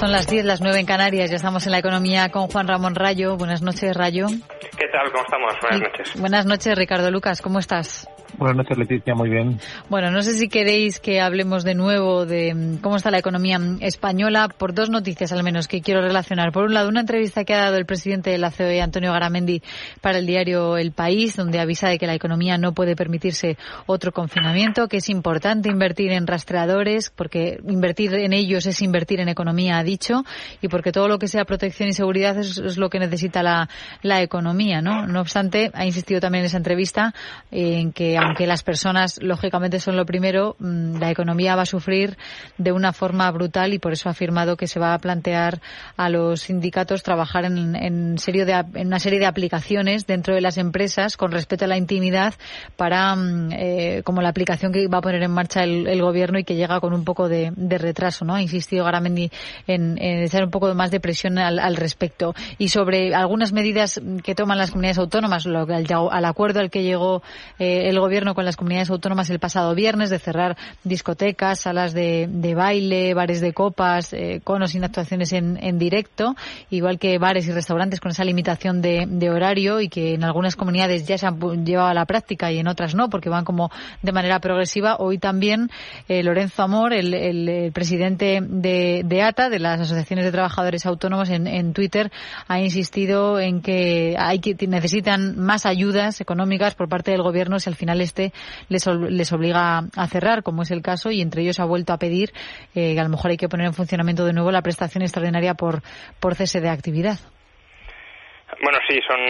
Son las 10, las 9 en Canarias. Ya estamos en la economía con Juan Ramón Rayo. Buenas noches, Rayo. ¿Qué tal? ¿Cómo estamos? Buenas noches. Buenas noches, Ricardo Lucas. ¿Cómo estás? Buenas noches, Leticia. Muy bien. Bueno, no sé si queréis que hablemos de nuevo de mm, cómo está la economía española por dos noticias al menos que quiero relacionar. Por un lado, una entrevista que ha dado el presidente de la COE, Antonio Garamendi, para el diario El País, donde avisa de que la economía no puede permitirse otro confinamiento, que es importante invertir en rastreadores, porque invertir en ellos es invertir en economía, ha dicho, y porque todo lo que sea protección y seguridad es, lo que necesita la, la economía, ¿no? No obstante, ha insistido también en esa entrevista en que aunque las personas lógicamente son lo primero, mm, la economía va a sufrir de una forma brutal y por eso ha afirmado que se va a plantear a los sindicatos trabajar en, en, serio de, en una serie de aplicaciones dentro de las empresas con respecto a la intimidad para, mm, eh, como la aplicación que va a poner en marcha el, gobierno y que llega con un poco de, retraso, ¿no? Ha insistido Garamendi en, en echar un poco más de presión al, respecto. Y sobre algunas medidas que toman las comunidades autónomas, lo, al, al acuerdo al que llegó eh, el gobierno Con las comunidades autónomas el pasado viernes de cerrar discotecas, salas de, baile, bares de copas, eh, conos sin actuaciones en, directo, igual que bares y restaurantes con esa limitación de, horario y que en algunas comunidades ya se han llevado a la práctica y en otras no, porque van como de manera progresiva. Hoy también eh, Lorenzo Amor, el, presidente de, ATA, de las asociaciones de trabajadores autónomos, en, Twitter, ha insistido en que hay que necesitan más ayudas económicas por parte del gobierno si al final este les, les obliga a cerrar, como es el caso, y entre ellos ha vuelto a pedir eh, que a lo mejor hay que poner en funcionamiento de nuevo la prestación extraordinaria por, por cese de actividad. Bueno, sí, son,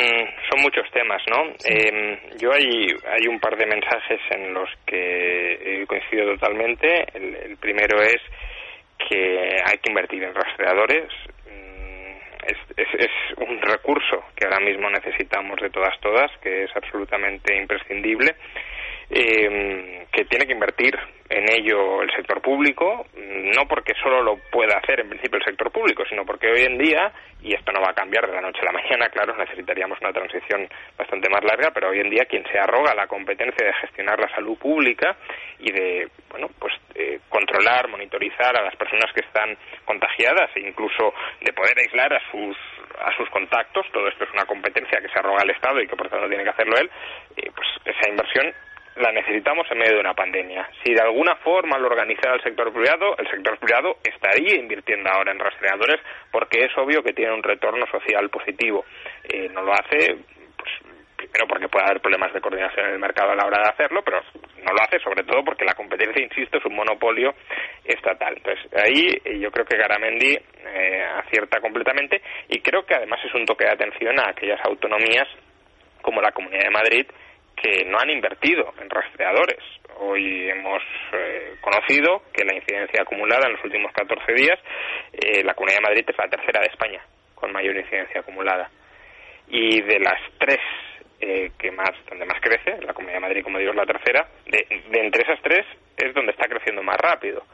son muchos temas, ¿no? Em, yo hay, hay un par de mensajes en los que he coincidido totalmente. El, primero es que hay que invertir en rastreadores. Es, es, es, un recurso que ahora mismo necesitamos de todas, todas, que es absolutamente imprescindible eh, que tiene que invertir en ello el sector público, no porque solo lo pueda hacer en principio el sector público, sino porque hoy en día, y esto no va a cambiar de la noche a la mañana, claro, necesitaríamos una transición bastante más larga, pero hoy en día quien se arroga la competencia de gestionar la salud pública y de, bueno, pues eh, controlar, monitorizar a las personas que están contagiadas e incluso de poder aislar a sus a sus contactos, todo esto es una competencia que se arroga el Estado y que por tanto tiene que hacerlo él, eh, pues esa inversión la necesitamos en medio de una pandemia. Si de alguna forma lo organizara el sector privado, el sector privado estaría invirtiendo ahora en rastreadores porque es obvio que tiene un retorno social positivo. Eh, no lo hace, primero porque puede haber problemas de coordinación en el mercado a la hora de hacerlo, pero no lo hace sobre todo porque la competencia, insisto, es un monopolio estatal. Entonces, ahí eh, yo creo que Garamendi eh, acierta completamente y creo que además es un toque de atención a aquellas autonomías como la Comunidad de Madrid que no han invertido en rastreadores. Hoy hemos eh, conocido que la incidencia acumulada en los últimos 14 días, eh, la Comunidad de Madrid es la tercera de España con mayor incidencia acumulada. Y de las tres eh, que más, donde más crece, la Comunidad de Madrid, como digo, es la tercera, de, de entre esas tres es donde está creciendo más rápido.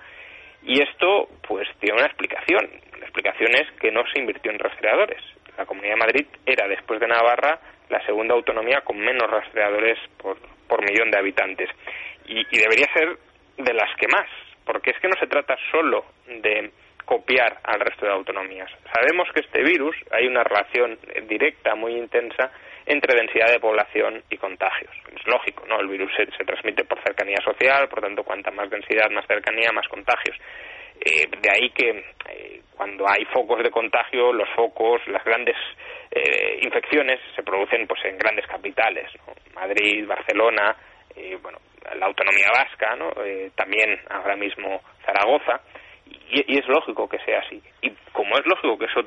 Y esto, pues, tiene una explicación. La explicación es que no se invirtió en rastreadores. La Comunidad de Madrid era, después de Navarra, la segunda autonomía con menos rastreadores por, por millón de habitantes. Y, debería ser de las que más, porque es que no se trata solo de copiar al resto de autonomías. Sabemos que este virus hay una relación directa, muy intensa, entre densidad de población y contagios. Es lógico, ¿no? El virus se, transmite por cercanía social, por tanto, cuanta más densidad, más cercanía, más contagios. Eh, de ahí que eh, cuando hay focos de contagio, los focos, las grandes eh, infecciones se producen pues en grandes capitales, Madrid, Barcelona, eh, bueno, la autonomía vasca, ¿no? Eh, también ahora mismo Zaragoza, y, es lógico que sea así. Y como es lógico que eso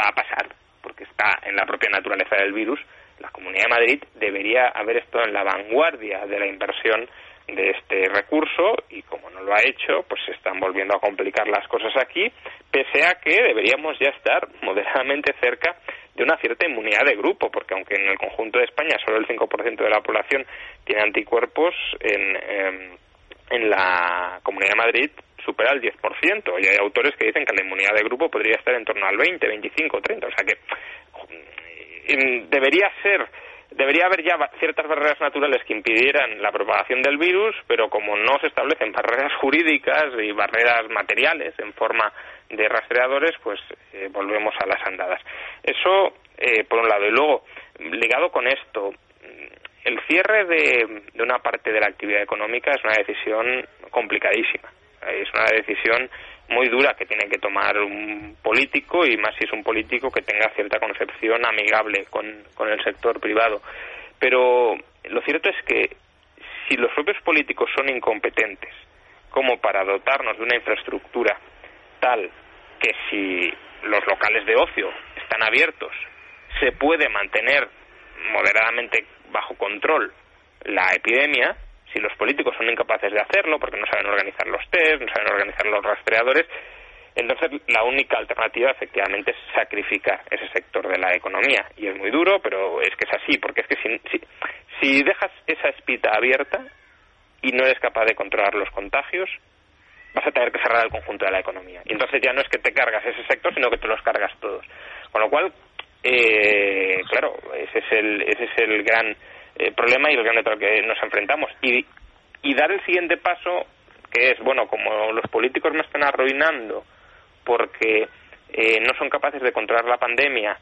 va a pasar, porque está en la propia naturaleza del virus, la Comunidad de Madrid debería haber estado en la vanguardia de la inversión de este recurso y como no lo ha hecho, pues se están volviendo a complicar las cosas aquí, pese a que deberíamos ya estar moderadamente cerca de una cierta inmunidad de grupo, porque aunque en el conjunto de España solo el 5% de la población tiene anticuerpos, en, em, en la Comunidad de Madrid supera el 10%, y hay autores que dicen que la inmunidad de grupo podría estar en torno al 20, 25, 30, o sea que debería ser debería haber ya ciertas barreras naturales que impidieran la propagación del virus, pero como no se establecen barreras jurídicas y barreras materiales en forma de rastreadores, pues eh, volvemos a las andadas. Eso, eh, por un lado. Y luego, ligado con esto, el cierre de, de una parte de la actividad económica es una decisión complicadísima. Es una decisión muy dura que tiene que tomar un político y más si es un político que tenga cierta concepción amigable con, con el sector privado. Pero lo cierto es que si los propios políticos son incompetentes como para dotarnos de una infraestructura tal que si los locales de ocio están abiertos se puede mantener moderadamente bajo control la epidemia, si los políticos son incapaces de hacerlo porque no saben organizar los test, no saben organizar los rastreadores, entonces la única alternativa efectivamente es sacrificar ese sector de la economía. Y es muy duro, pero es que es así, porque es que si, si, dejas esa espita abierta y no eres capaz de controlar los contagios, vas a tener que cerrar el conjunto de la economía. Y entonces ya no es que te cargas ese sector, sino que te los cargas todos. Con lo cual, eh, claro, ese es el, ese es el gran eh, problema y el reto que nos enfrentamos. Y, y dar el siguiente paso, que es, bueno, como los políticos me están arruinando porque eh, no son capaces de controlar la pandemia,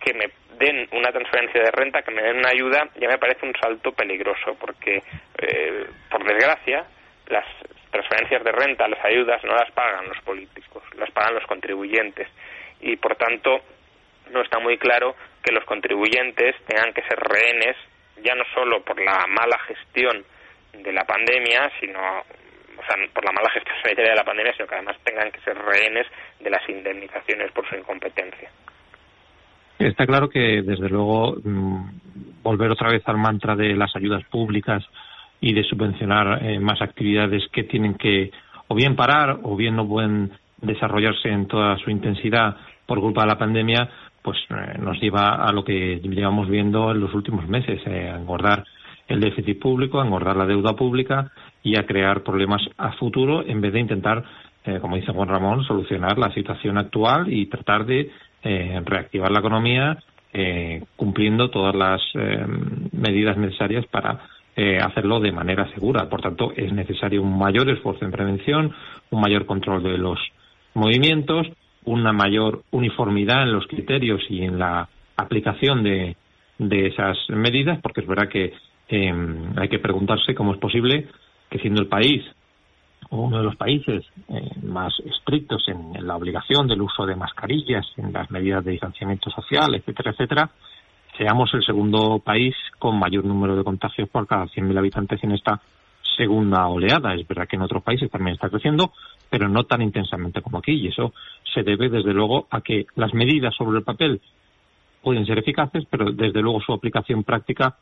que me den una transferencia de renta, que me den una ayuda, ya me parece un salto peligroso, porque, eh, por desgracia, las transferencias de renta, las ayudas, no las pagan los políticos, las pagan los contribuyentes. Y, por tanto, no está muy claro que los contribuyentes tengan que ser rehenes, ya no solo por la mala gestión de la pandemia, sino o sea, por la mala gestión de la pandemia, sino que además tengan que ser rehenes de las indemnizaciones por su incompetencia. Está claro que, desde luego, mm, volver otra vez al mantra de las ayudas públicas y de subvencionar eh, más actividades que tienen que o bien parar o bien no pueden desarrollarse en toda su intensidad por culpa de la pandemia, pues eh, nos lleva a lo que llevamos viendo en los últimos meses, eh, a engordar el déficit público, a engordar la deuda pública y a crear problemas a futuro en vez de intentar, eh, como dice Juan Ramón, solucionar la situación actual y tratar de eh, reactivar la economía eh, cumpliendo todas las medidas necesarias para hacerlo de manera segura. Por tanto, es necesario un mayor esfuerzo en prevención, un mayor control de los movimientos, una mayor uniformidad en los criterios y en la aplicación de, de esas medidas, porque es verdad que hay que preguntarse cómo es posible que siendo el país o uno de los países eh, más estrictos en, la obligación del uso de mascarillas, en las medidas de distanciamiento social, etcétera, etcétera, seamos el segundo país con mayor número de contagios por cada 100.000 habitantes en esta segunda oleada. Es verdad que en otros países también está creciendo, pero no tan intensamente como aquí. Y eso se debe, desde luego, a que las medidas sobre el papel pueden ser eficaces, pero desde luego su aplicación práctica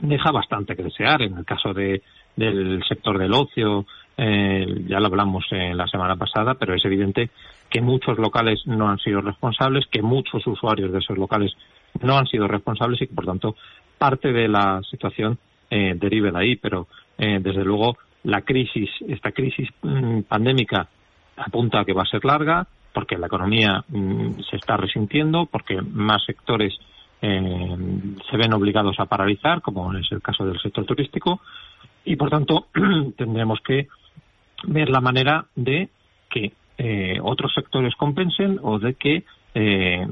deja bastante que desear. En el caso de, del sector del ocio, eh, ya lo hablamos en la semana pasada, pero es evidente que muchos locales no han sido responsables, que muchos usuarios de esos locales no han sido responsables y que, por tanto, parte de la situación eh, derive de ahí. Pero, eh, desde luego, la crisis, esta crisis mm, pandémica apunta a que va a ser larga, porque la economía mm, se está resintiendo, porque más sectores eh, se ven obligados a paralizar, como es el caso del sector turístico, y por tanto tendremos que ver la manera de que eh, otros sectores compensen o de que eh,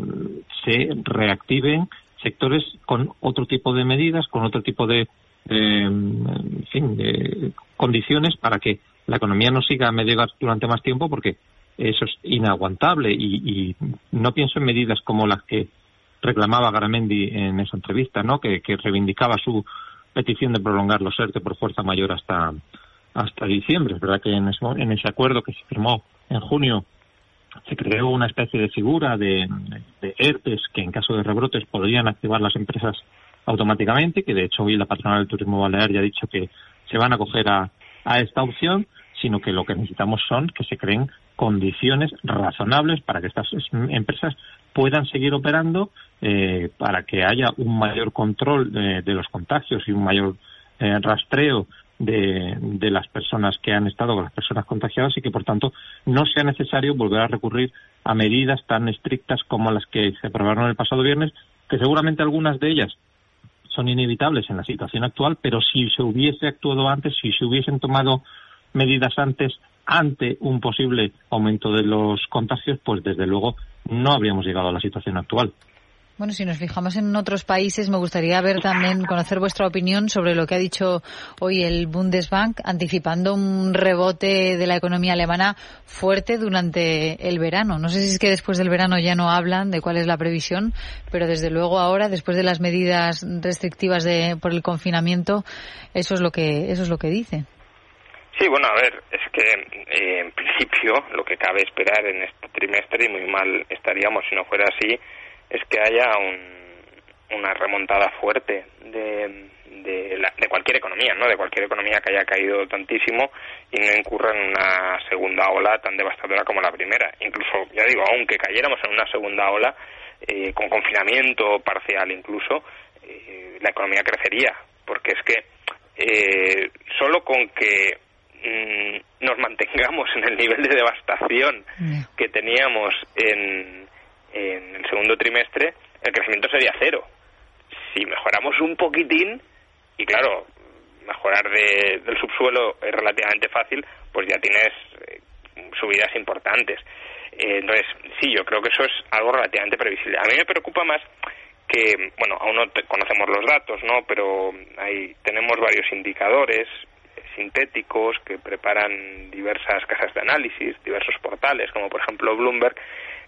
se reactiven sectores con otro tipo de medidas, con otro tipo de, en fin, condiciones para que la economía no siga a medio durante más tiempo, porque eso es inaguantable y, y no pienso en medidas como las que reclamaba Garamendi en esa entrevista, ¿no? Que, reivindicaba su petición de prolongar los ERTE por fuerza mayor hasta hasta diciembre. Es verdad que en ese, en ese acuerdo que se firmó en junio se creó una especie de figura de, de ERTES que en caso de rebrotes podrían activar las empresas automáticamente, que de hecho hoy la patronal del turismo balear ya ha dicho que se van a acoger a, a esta opción, sino que lo que necesitamos son que se creen condiciones razonables para que estas empresas puedan seguir operando eh, para que haya un mayor control de, los contagios y un mayor eh, rastreo de, de, las personas que han estado con las personas contagiadas y que, por tanto, no sea necesario volver a recurrir a medidas tan estrictas como las que se aprobaron el pasado viernes, que seguramente algunas de ellas son inevitables en la situación actual, pero si se hubiese actuado antes, si se hubiesen tomado medidas antes, ante un posible aumento de los contagios, pues desde luego no habríamos llegado a la situación actual. Bueno, si nos fijamos en otros países, me gustaría ver también, conocer vuestra opinión sobre lo que ha dicho hoy el Bundesbank, anticipando un rebote de la economía alemana fuerte durante el verano. No sé si es que después del verano ya no hablan de cuál es la previsión, pero desde luego ahora, después de las medidas restrictivas de, por el confinamiento, eso es lo que, eso es lo que dice. Sí, bueno, a ver, es que eh, en principio lo que cabe esperar en este trimestre, y muy mal estaríamos si no fuera así, es que haya una remontada fuerte de, de, de, cualquier economía, ¿no? De cualquier economía que haya caído tantísimo y no incurra en una segunda ola tan devastadora como la primera. Incluso, ya digo, aunque cayéramos en una segunda ola, eh, con confinamiento parcial incluso, eh, la economía crecería, porque es que eh, solo con que mm, nos mantengamos en el nivel de devastación que teníamos en, en el segundo trimestre, el crecimiento sería cero. Si mejoramos un poquitín, y claro, mejorar del subsuelo es relativamente fácil, pues ya tienes eh, subidas importantes. Eh, entonces, sí, yo creo que eso es algo relativamente previsible. A mí me preocupa más que, bueno, aún no conocemos los datos, ¿no? Pero ahí tenemos varios indicadores sintéticos que preparan diversas casas de análisis, diversos portales, como por ejemplo Bloomberg,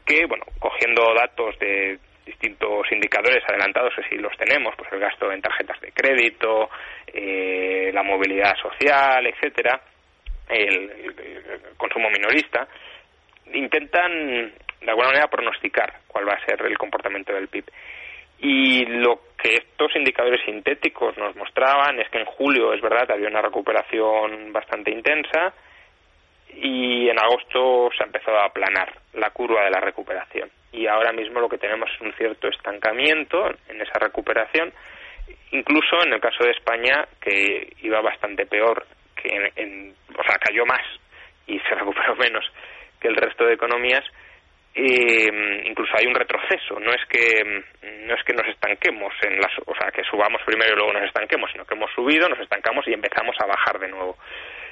que, bueno, cogiendo datos de distintos indicadores adelantados, que sí los tenemos, pues el gasto en tarjetas de crédito, eh, la movilidad social, etcétera, el, consumo minorista, intentan de alguna manera pronosticar cuál va a ser el comportamiento del PIB. Y lo que estos indicadores sintéticos nos mostraban es que en julio, es verdad, había una recuperación bastante intensa, y en agosto se ha empezado a aplanar la curva de la recuperación. Y ahora mismo lo que tenemos es un cierto estancamiento en esa recuperación, incluso en el caso de España, que iba bastante peor, que en, o sea, cayó más y se recuperó menos que el resto de economías, eh, incluso hay un retroceso. No es que no es que nos estanquemos en las o sea que subamos primero y luego nos estanquemos sino que hemos subido nos estancamos y empezamos a bajar de nuevo.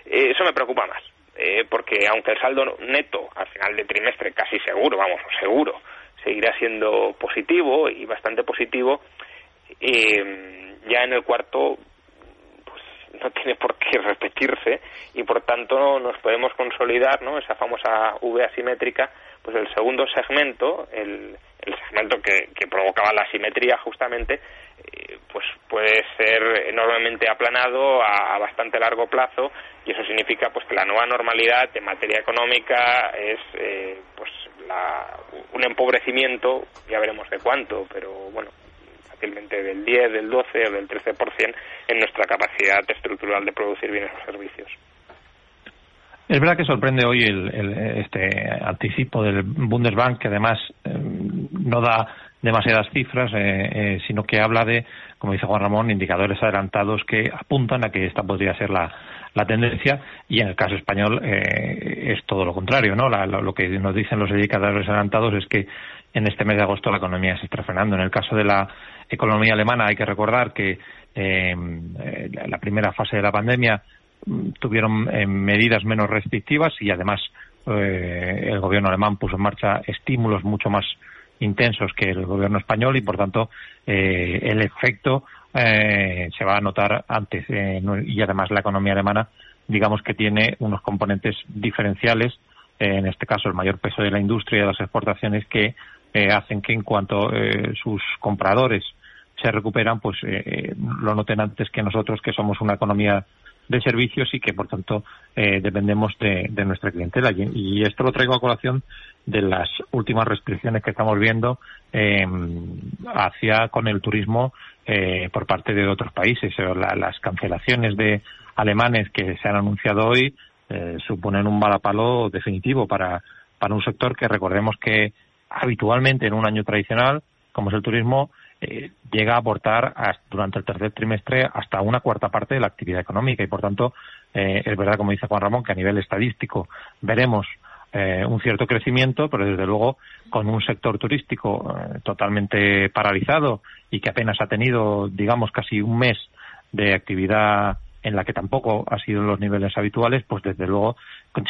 Eh, eso me preocupa más eh, porque aunque el saldo neto al final de trimestre casi seguro, vamos, seguro, seguirá siendo positivo y bastante positivo, eh, ya en el cuarto pues no tiene por qué repetirse y por tanto nos podemos consolidar, ¿no? Esa famosa V asimétrica, pues el segundo segmento, el, el segmento que, provocaba la asimetría justamente, eh, pues puede ser enormemente aplanado a, bastante largo plazo y eso significa pues que la nueva normalidad en materia económica es eh, pues un empobrecimiento ya veremos de cuánto pero bueno fácilmente del 10 del 12 o del 13% en nuestra capacidad estructural de producir bienes o servicios es verdad que sorprende hoy el, este anticipo del Bundesbank, que además eh, no da demasiadas cifras, eh, eh, sino que habla de, como dice Juan Ramón, indicadores adelantados que apuntan a que esta podría ser la, tendencia y en el caso español es todo lo contrario, ¿no? lo que nos dicen los indicadores adelantados es que en este mes de agosto la economía se está frenando. En el caso de la economía alemana hay que recordar que la primera fase de la pandemia tuvieron eh, medidas menos restrictivas y además eh, el gobierno alemán puso en marcha estímulos mucho más intensos que el gobierno español y por tanto eh, el efecto se va a notar antes y además la economía alemana digamos que tiene unos componentes diferenciales en este caso el mayor peso de la industria y de las exportaciones que hacen que en cuanto sus compradores se recuperan pues lo noten antes que nosotros que somos una economía de servicios y que, por tanto, eh, dependemos de, nuestra clientela. Y, esto lo traigo a colación de las últimas restricciones que estamos viendo em, hacia con el turismo eh, por parte de otros países. las cancelaciones de alemanes que se han anunciado hoy eh, suponen un balapalo definitivo para, para un sector que recordemos que habitualmente en un año tradicional, como es el turismo, eh, llega a aportar durante el tercer trimestre hasta una cuarta parte de la actividad económica. Y por tanto eh, es verdad como dice Juan Ramón que a nivel estadístico veremos eh, un cierto crecimiento pero desde luego con un sector turístico totalmente paralizado y que apenas ha tenido digamos casi un mes de actividad en la que tampoco ha sido en los niveles habituales, pues desde luego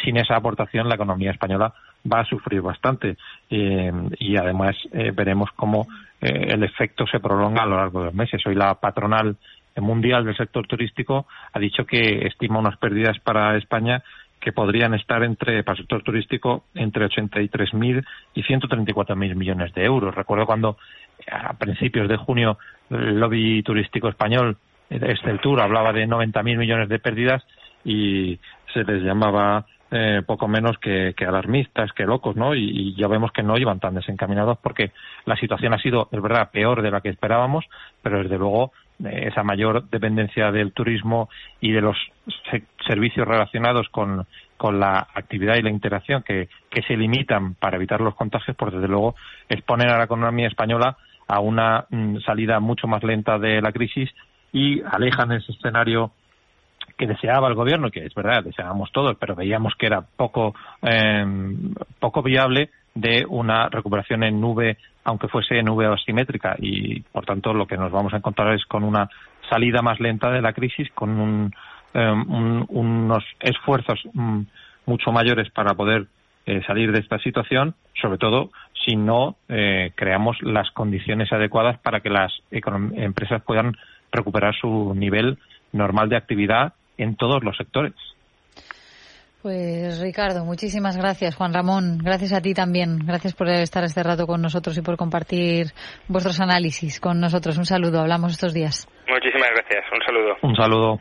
sin esa aportación la economía española va a sufrir bastante eh, y además eh, veremos cómo eh, el efecto se prolonga a lo largo de los meses. Hoy la patronal mundial del sector turístico ha dicho que estima unas pérdidas para España que podrían estar entre para el sector turístico entre 83.000 y 134.000 millones de euros. Recuerdo cuando a principios de junio el lobby turístico español Esteltur hablaba de 90.000 millones de pérdidas y se les llamaba eh, poco menos que, alarmistas, que locos, ¿no? Y, ya vemos que no iban tan desencaminados porque la situación ha sido, es verdad, peor de la que esperábamos, pero desde luego eh, esa mayor dependencia del turismo y de los servicios relacionados con, con la actividad y la interacción que, que se limitan para evitar los contagios, pues desde luego exponen a la economía española a una mm, salida mucho más lenta de la crisis y alejan ese escenario que deseaba el gobierno, que es verdad, deseábamos todos, pero veíamos que era poco, em, poco viable de una recuperación en nube, aunque fuese en nube asimétrica. Y, por tanto, lo que nos vamos a encontrar es con una salida más lenta de la crisis, con em, unos esfuerzos mm, mucho mayores para poder eh, salir de esta situación, sobre todo si no eh, creamos las condiciones adecuadas para que las empresas puedan recuperar su nivel normal de actividad en todos los sectores. Pues Ricardo, muchísimas gracias. Juan Ramón, gracias a ti también. Gracias por estar este rato con nosotros y por compartir vuestros análisis con nosotros. Un saludo, hablamos estos días. Muchísimas gracias, un saludo. Un saludo.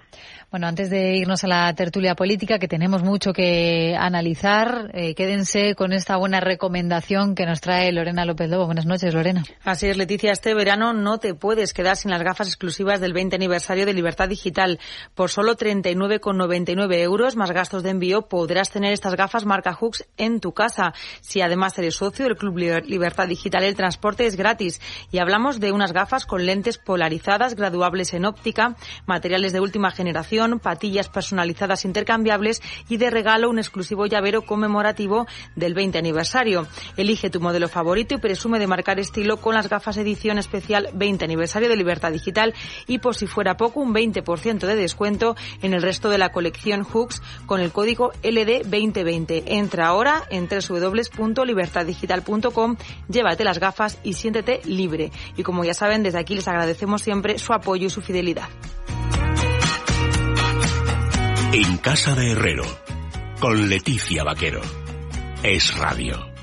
Bueno, antes de irnos a la tertulia política, que tenemos mucho que analizar, eh, quédense con esta buena recomendación que nos trae Lorena López Lobo. Buenas noches, Lorena. Así es, Leticia. Este verano no te puedes quedar sin las gafas exclusivas del 20 aniversario de Libertad Digital. Por solo 39,99 euros más gastos de envío podrás tener estas gafas marca Hooks en tu casa. Si además eres socio del Club Libertad Digital, el transporte es gratis. Y hablamos de unas gafas con lentes polarizadas, graduables en óptica, materiales de última generación patillas personalizadas intercambiables y de regalo un exclusivo llavero conmemorativo del 20 aniversario. Elige tu modelo favorito y presume de marcar estilo con las gafas edición especial 20 aniversario de Libertad Digital y por si fuera poco un 20% de descuento en el resto de la colección Hooks con el código LD2020. Entra ahora en www.libertaddigital.com, llévate las gafas y siéntete libre. Y como ya saben, desde aquí les agradecemos siempre su apoyo y su fidelidad. En Casa de Herrero, con Leticia Vaquero. Es Radio.